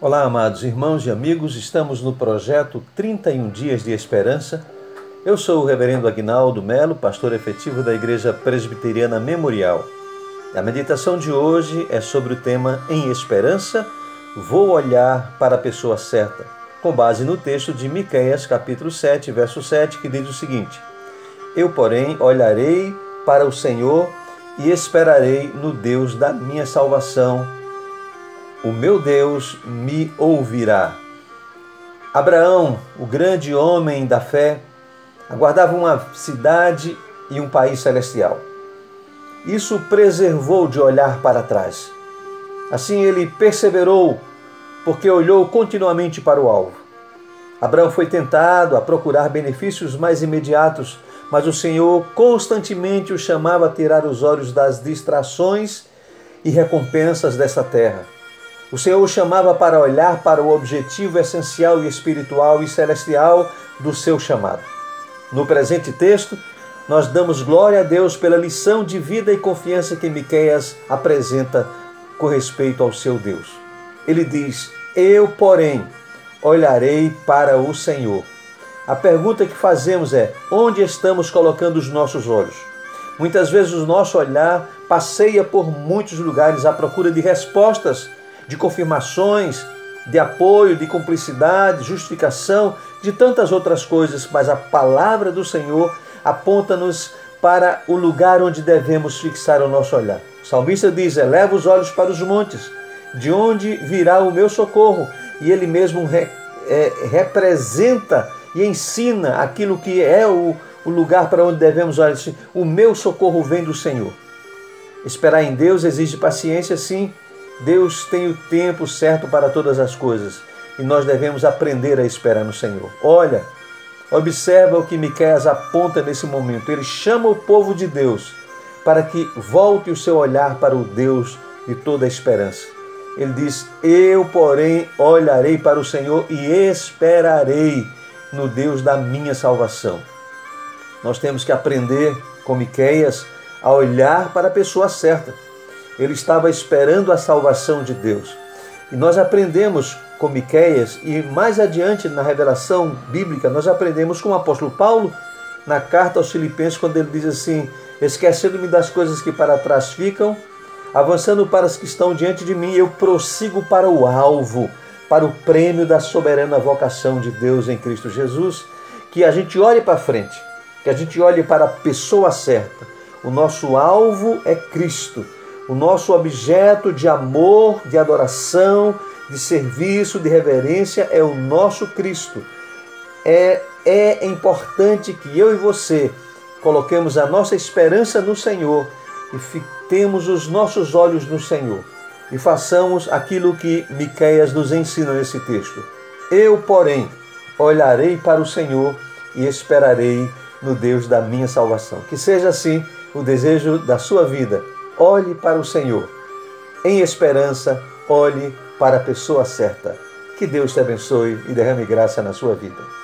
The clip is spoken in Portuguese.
Olá, amados irmãos e amigos, estamos no projeto 31 Dias de Esperança. Eu sou o Reverendo Agnaldo Melo, pastor efetivo da Igreja Presbiteriana Memorial. A meditação de hoje é sobre o tema Em Esperança, vou olhar para a pessoa certa, com base no texto de Miqueias, capítulo 7, verso 7, que diz o seguinte: Eu, porém, olharei para o Senhor e esperarei no Deus da minha salvação o meu Deus me ouvirá. Abraão, o grande homem da fé, aguardava uma cidade e um país celestial. Isso preservou de olhar para trás. Assim ele perseverou, porque olhou continuamente para o alvo. Abraão foi tentado a procurar benefícios mais imediatos, mas o Senhor constantemente o chamava a tirar os olhos das distrações e recompensas dessa terra. O Senhor o chamava para olhar para o objetivo essencial e espiritual e celestial do seu chamado. No presente texto, nós damos glória a Deus pela lição de vida e confiança que Miqueias apresenta com respeito ao seu Deus. Ele diz: Eu, porém, olharei para o Senhor. A pergunta que fazemos é: onde estamos colocando os nossos olhos? Muitas vezes o nosso olhar passeia por muitos lugares à procura de respostas de confirmações, de apoio, de cumplicidade, justificação, de tantas outras coisas, mas a palavra do Senhor aponta-nos para o lugar onde devemos fixar o nosso olhar. O salmista diz: Eleva os olhos para os montes, de onde virá o meu socorro? E ele mesmo re, é, representa e ensina aquilo que é o, o lugar para onde devemos olhar. O meu socorro vem do Senhor. Esperar em Deus exige paciência, sim, Deus tem o tempo certo para todas as coisas e nós devemos aprender a esperar no Senhor. Olha, observa o que Miqueias aponta nesse momento. Ele chama o povo de Deus para que volte o seu olhar para o Deus de toda a esperança. Ele diz: Eu, porém, olharei para o Senhor e esperarei no Deus da minha salvação. Nós temos que aprender com Miqueias a olhar para a pessoa certa ele estava esperando a salvação de Deus. E nós aprendemos com Miqueias e mais adiante na revelação bíblica, nós aprendemos com o apóstolo Paulo na carta aos Filipenses, quando ele diz assim: Esquecendo-me das coisas que para trás ficam, avançando para as que estão diante de mim, eu prossigo para o alvo, para o prêmio da soberana vocação de Deus em Cristo Jesus. Que a gente olhe para frente, que a gente olhe para a pessoa certa. O nosso alvo é Cristo. O nosso objeto de amor, de adoração, de serviço, de reverência é o nosso Cristo. É, é importante que eu e você coloquemos a nossa esperança no Senhor e fitemos os nossos olhos no Senhor e façamos aquilo que Miqueias nos ensina nesse texto. Eu, porém, olharei para o Senhor e esperarei no Deus da minha salvação. Que seja assim o desejo da sua vida olhe para o Senhor. Em esperança, olhe para a pessoa certa. Que Deus te abençoe e derrame graça na sua vida.